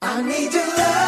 I need you so?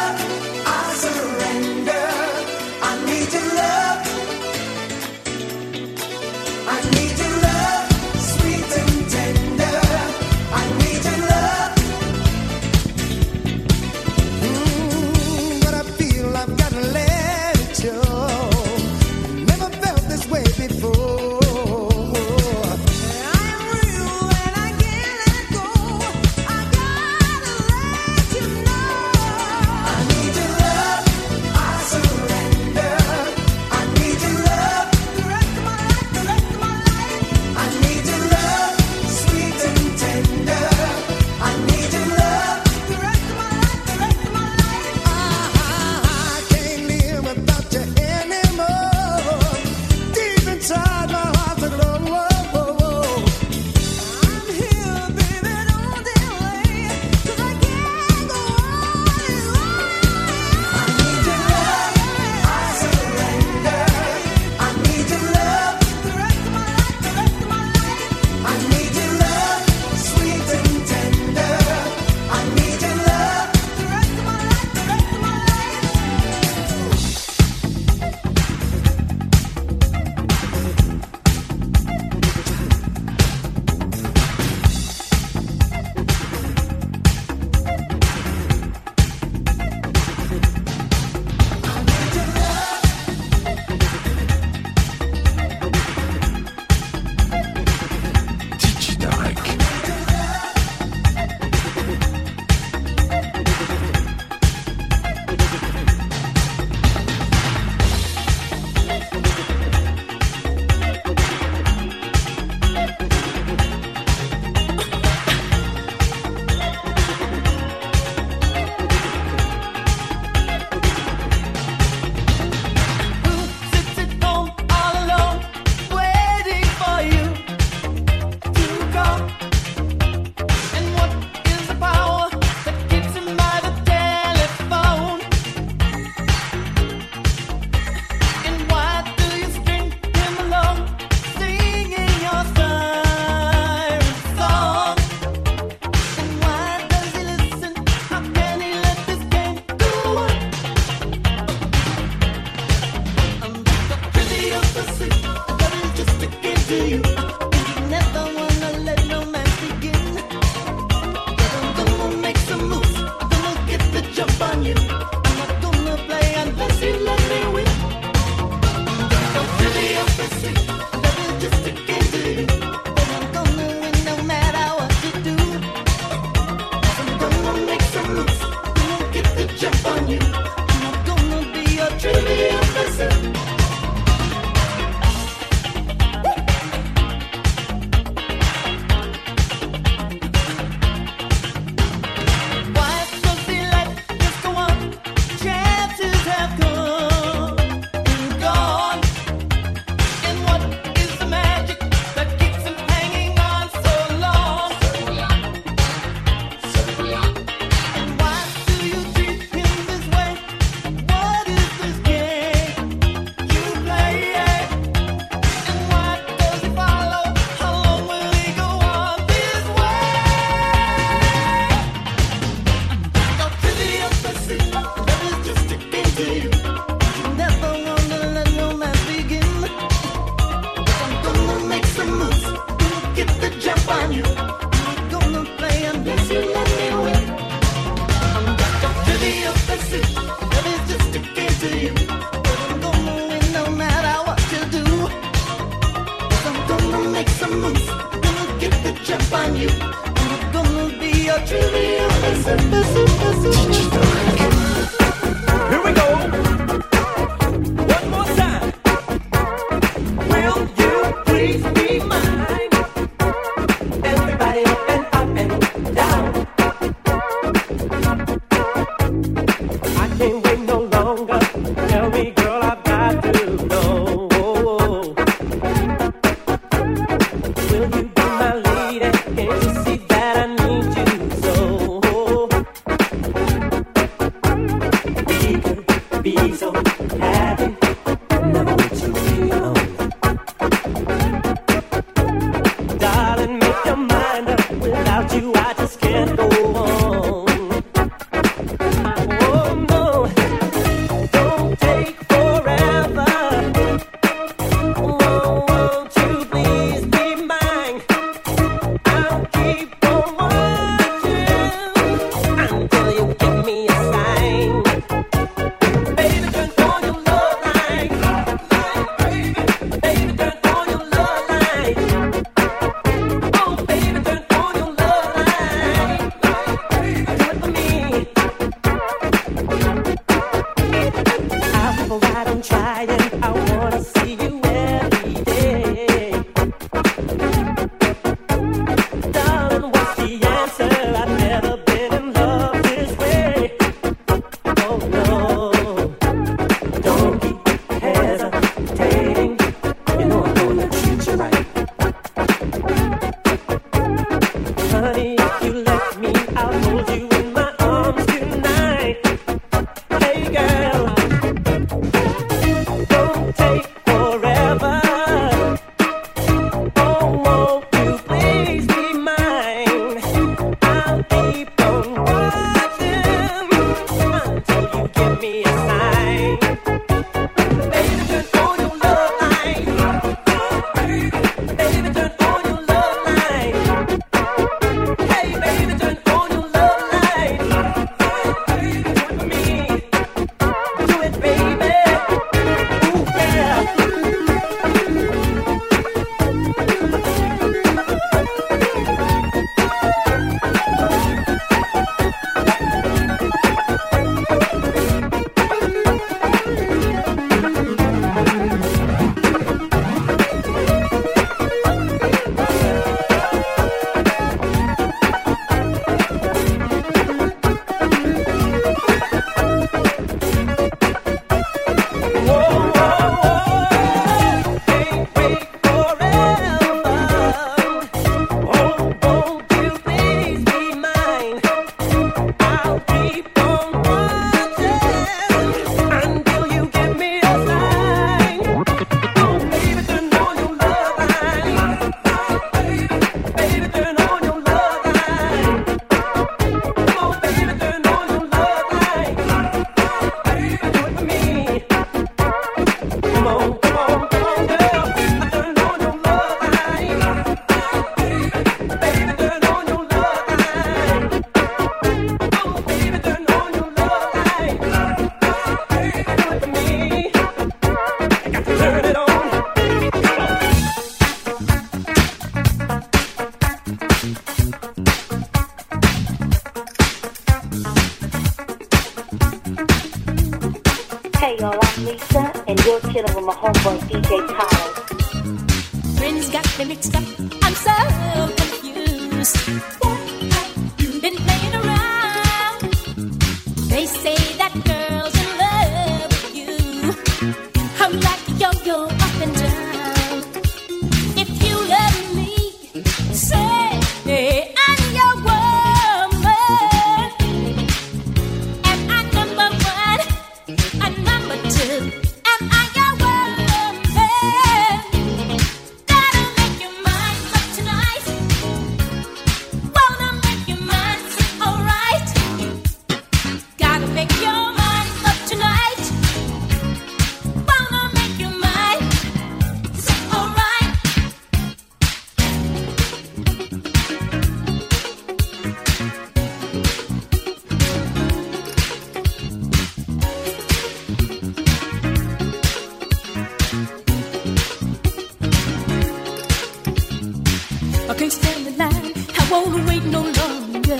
I can't stand the line. I won't wait no longer.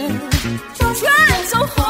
Trying so hard.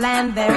land there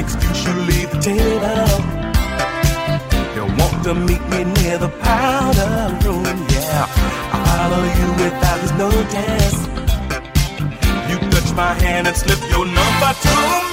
excuse you leave the table. You want to meet me near the powder room, yeah. I follow you without his notice. You touch my hand and slip your number to me.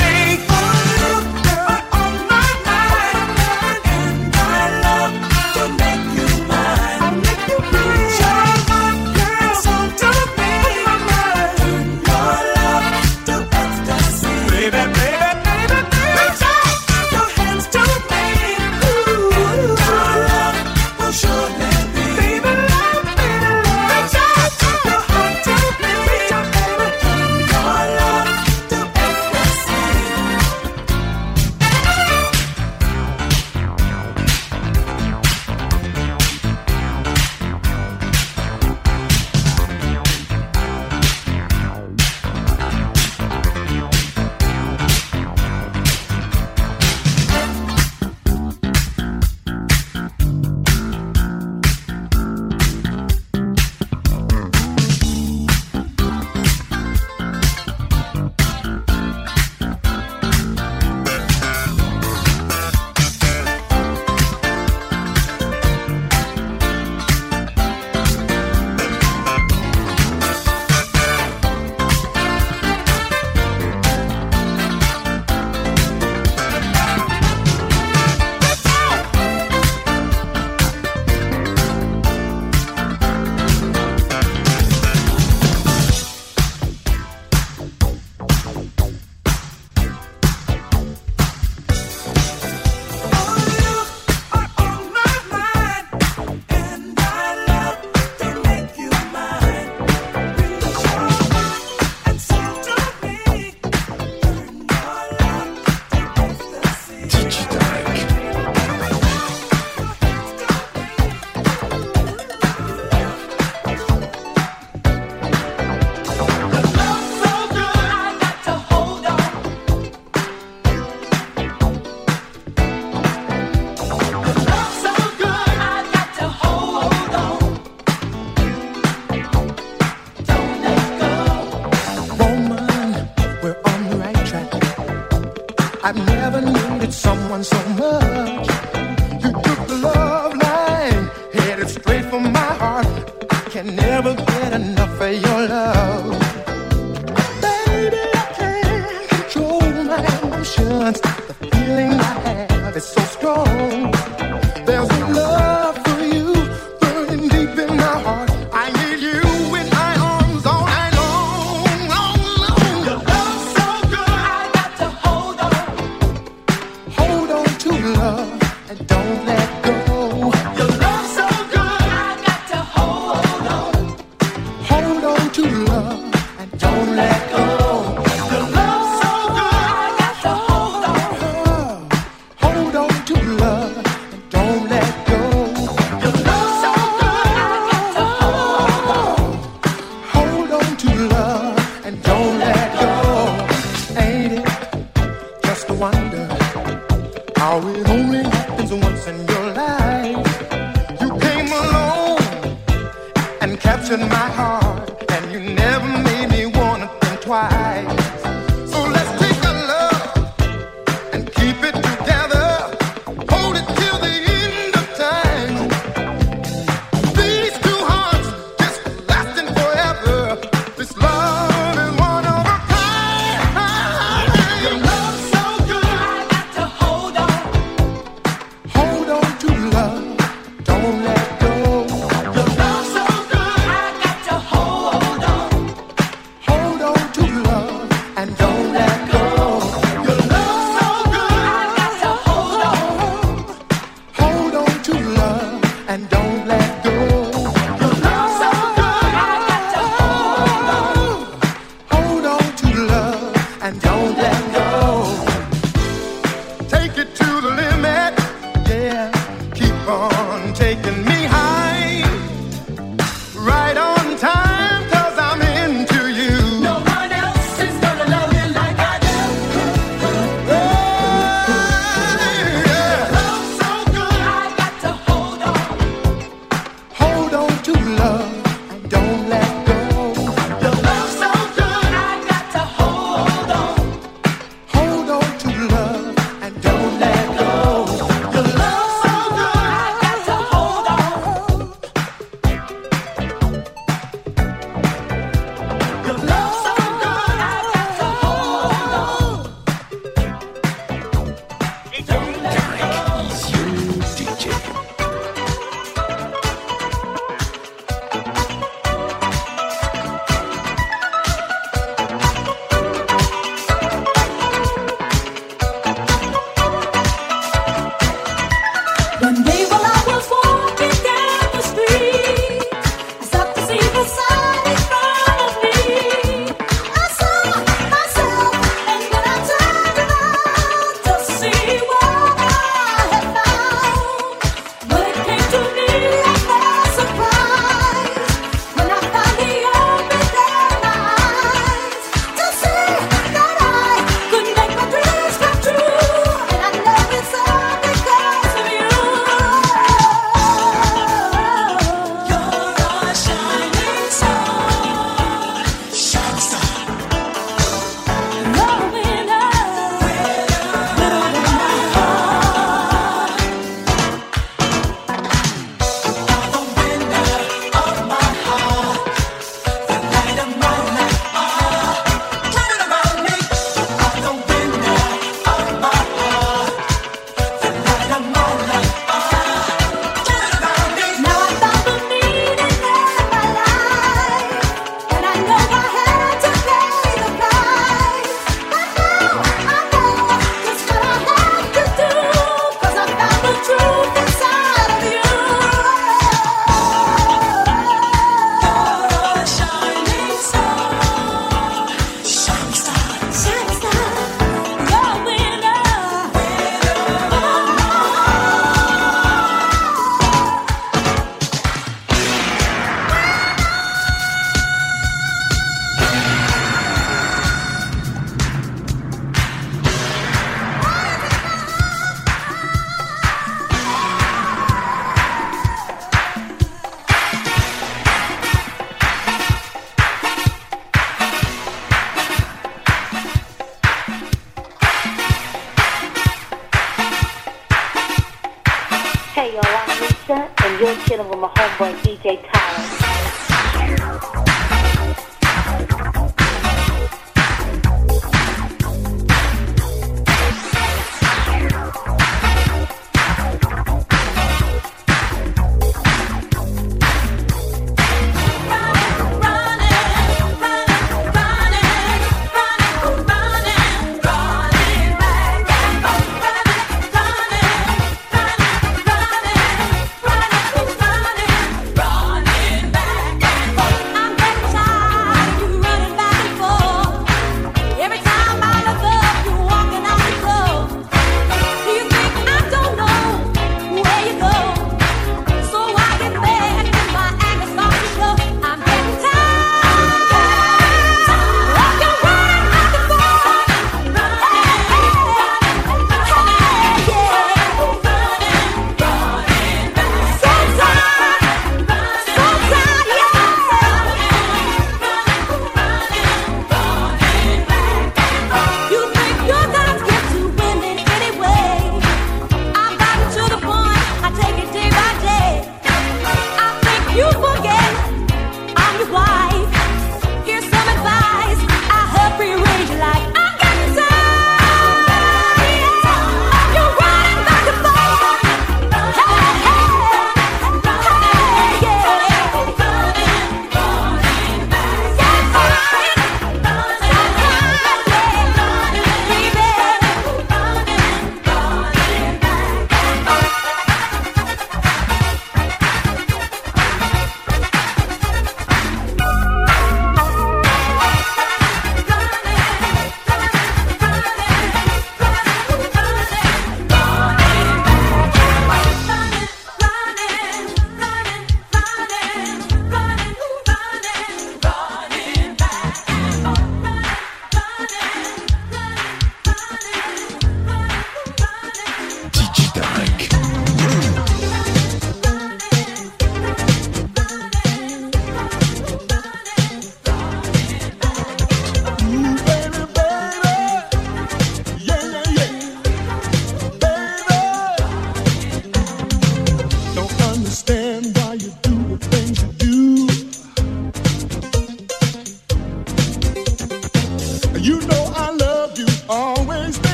never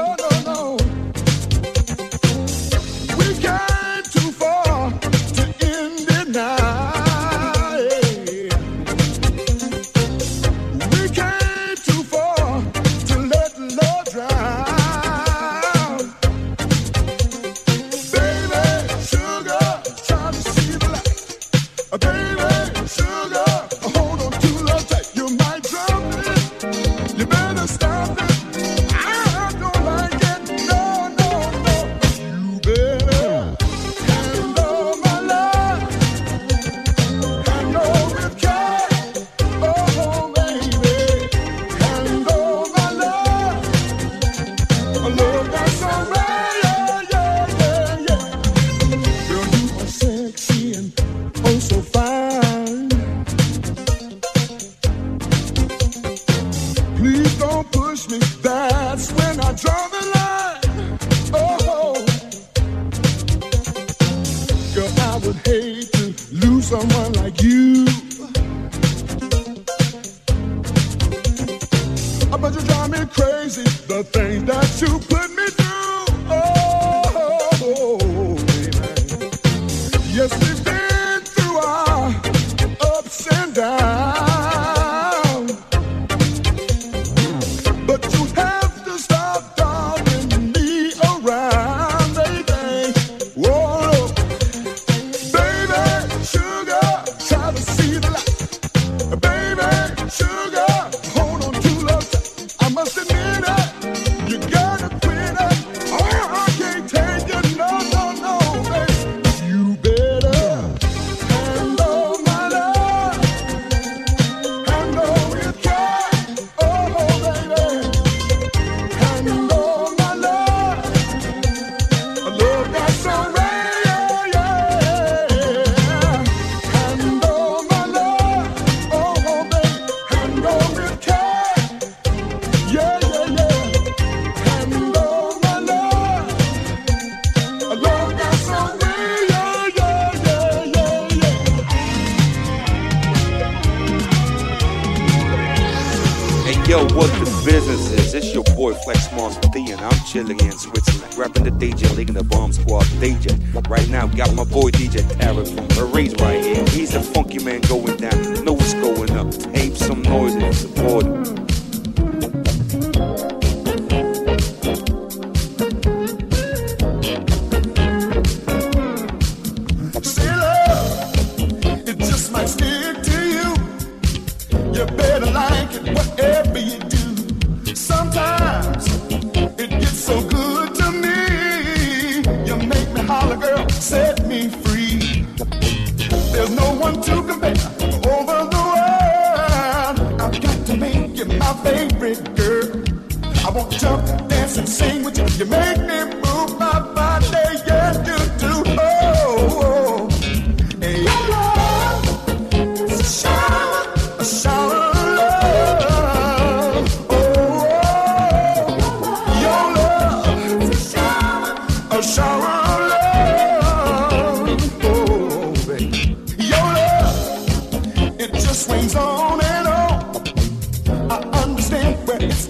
No, no,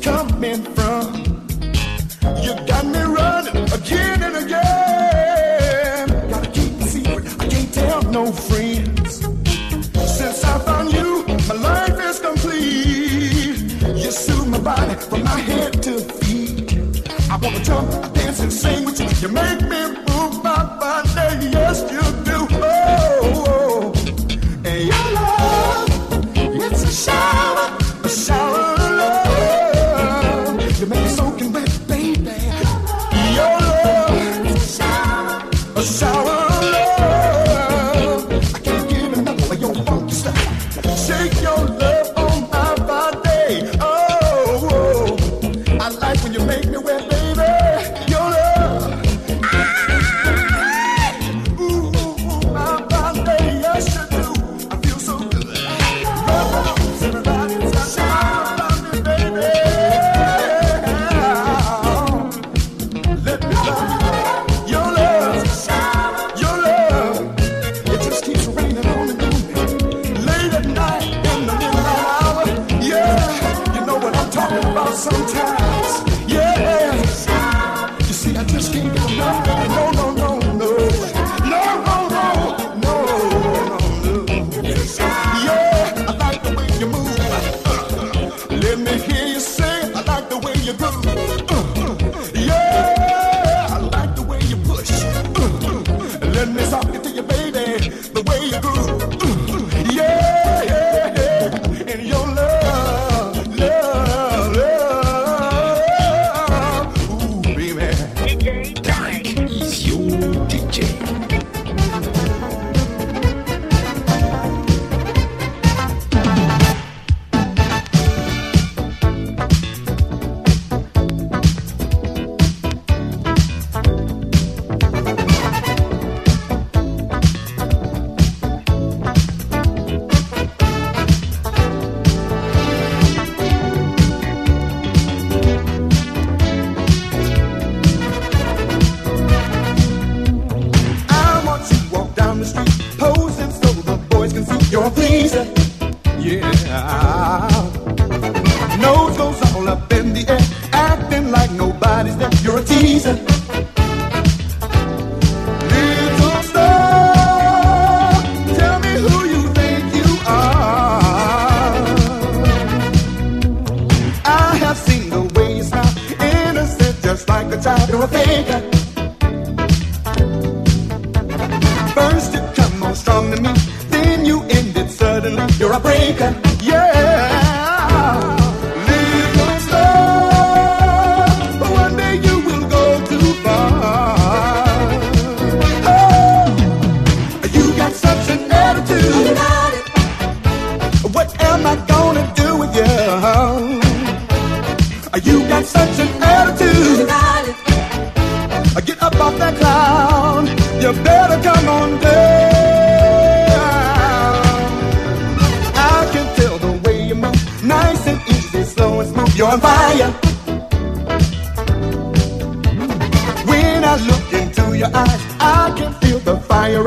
coming from. You got me running again and again. Gotta keep the secret, I can't tell no friends. Since I found you, my life is complete. You suit my body from my head to feet. I wanna jump, I dance and sing with you. You make me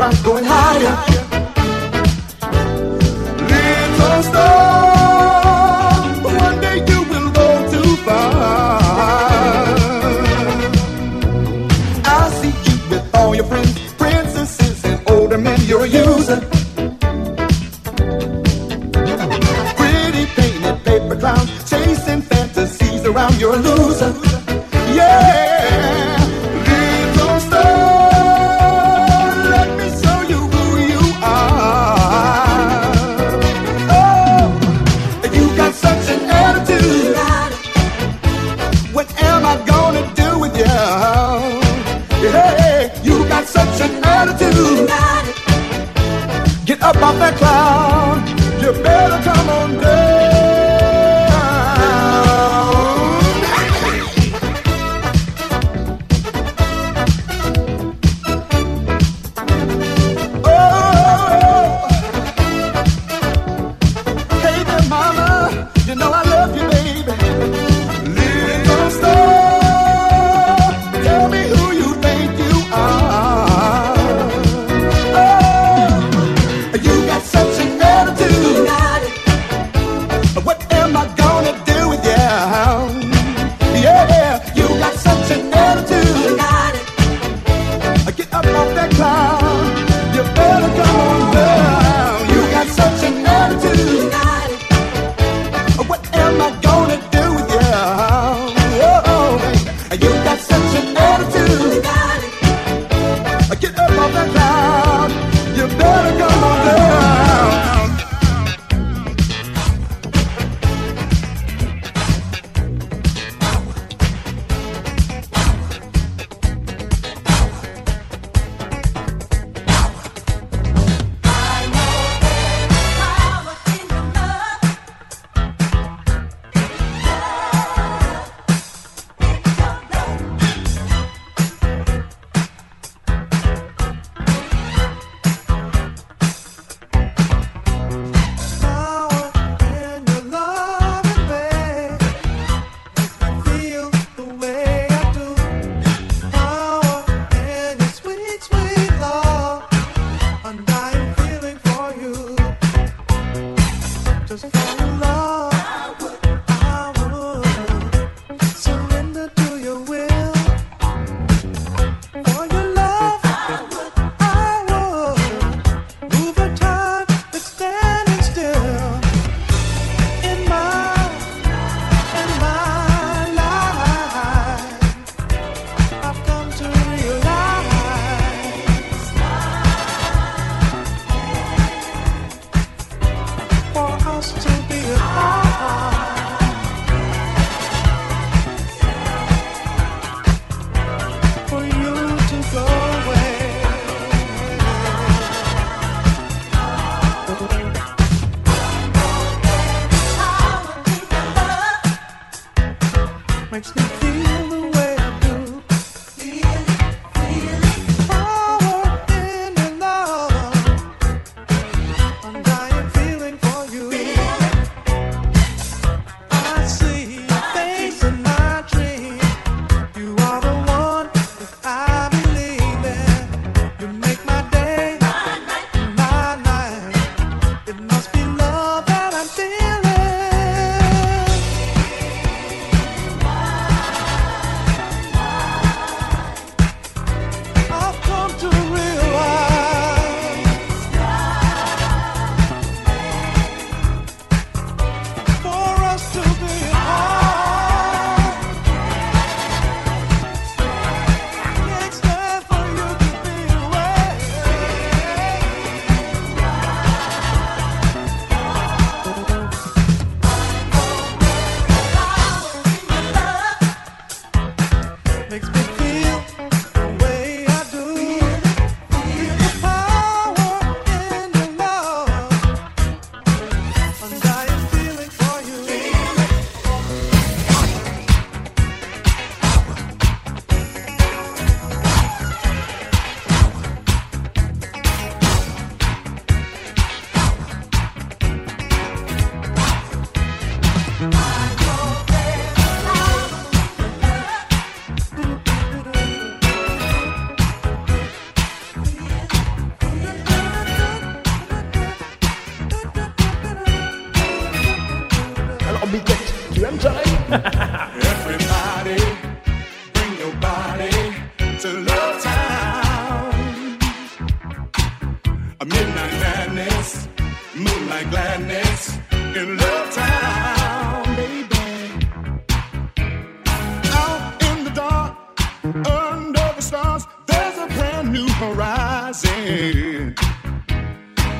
rock going higher. Little star.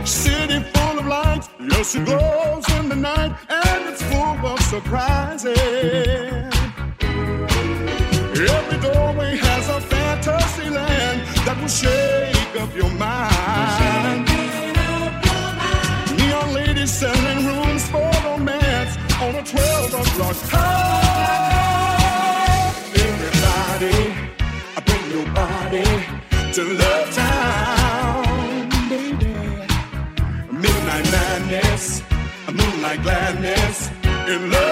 City full of lights, yes it glows in the night, and it's full of surprises. Every doorway has a fantasy land that will share. in love.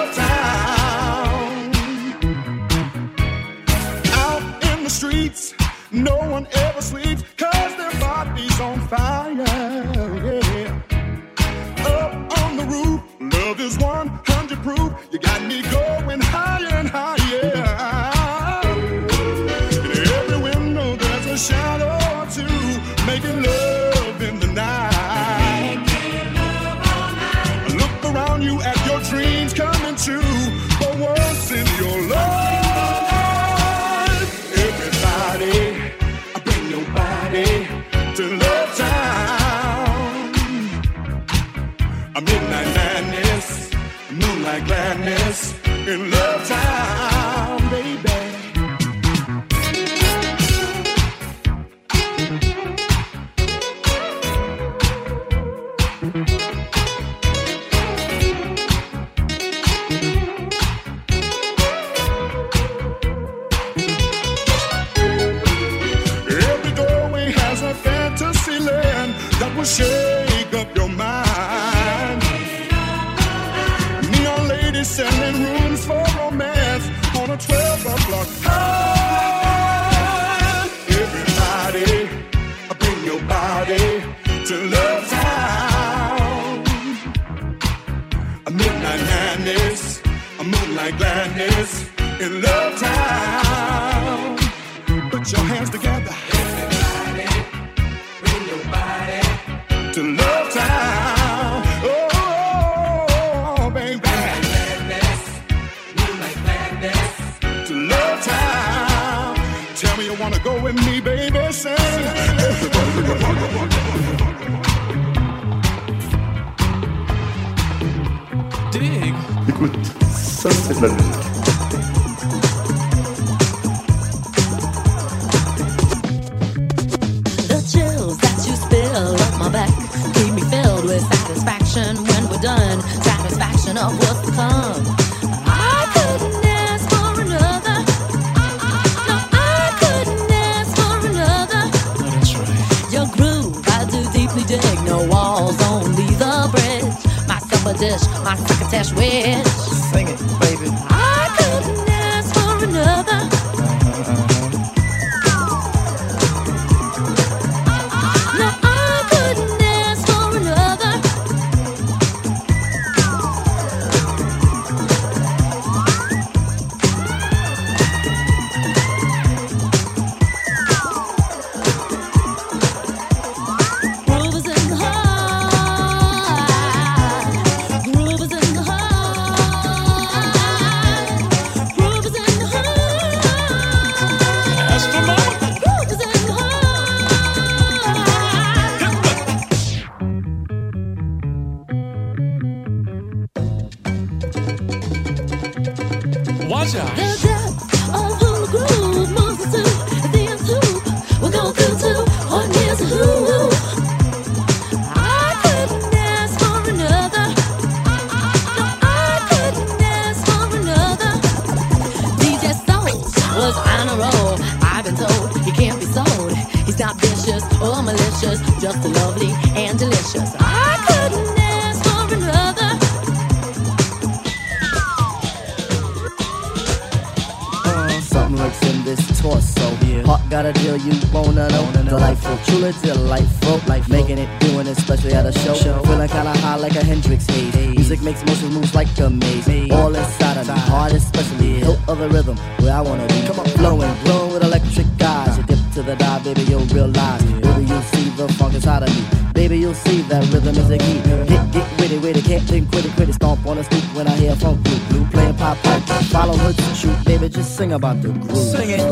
Sending rooms for romance on a 12 o'clock high. Everybody, bring your body to Love Town. A midnight madness, a moonlight gladness in Love Town. Put your hands together. listen. up my back keep me filled with Satisfaction when we're done, satisfaction of what's to come. dust a test with. sing about the groove. Sing it.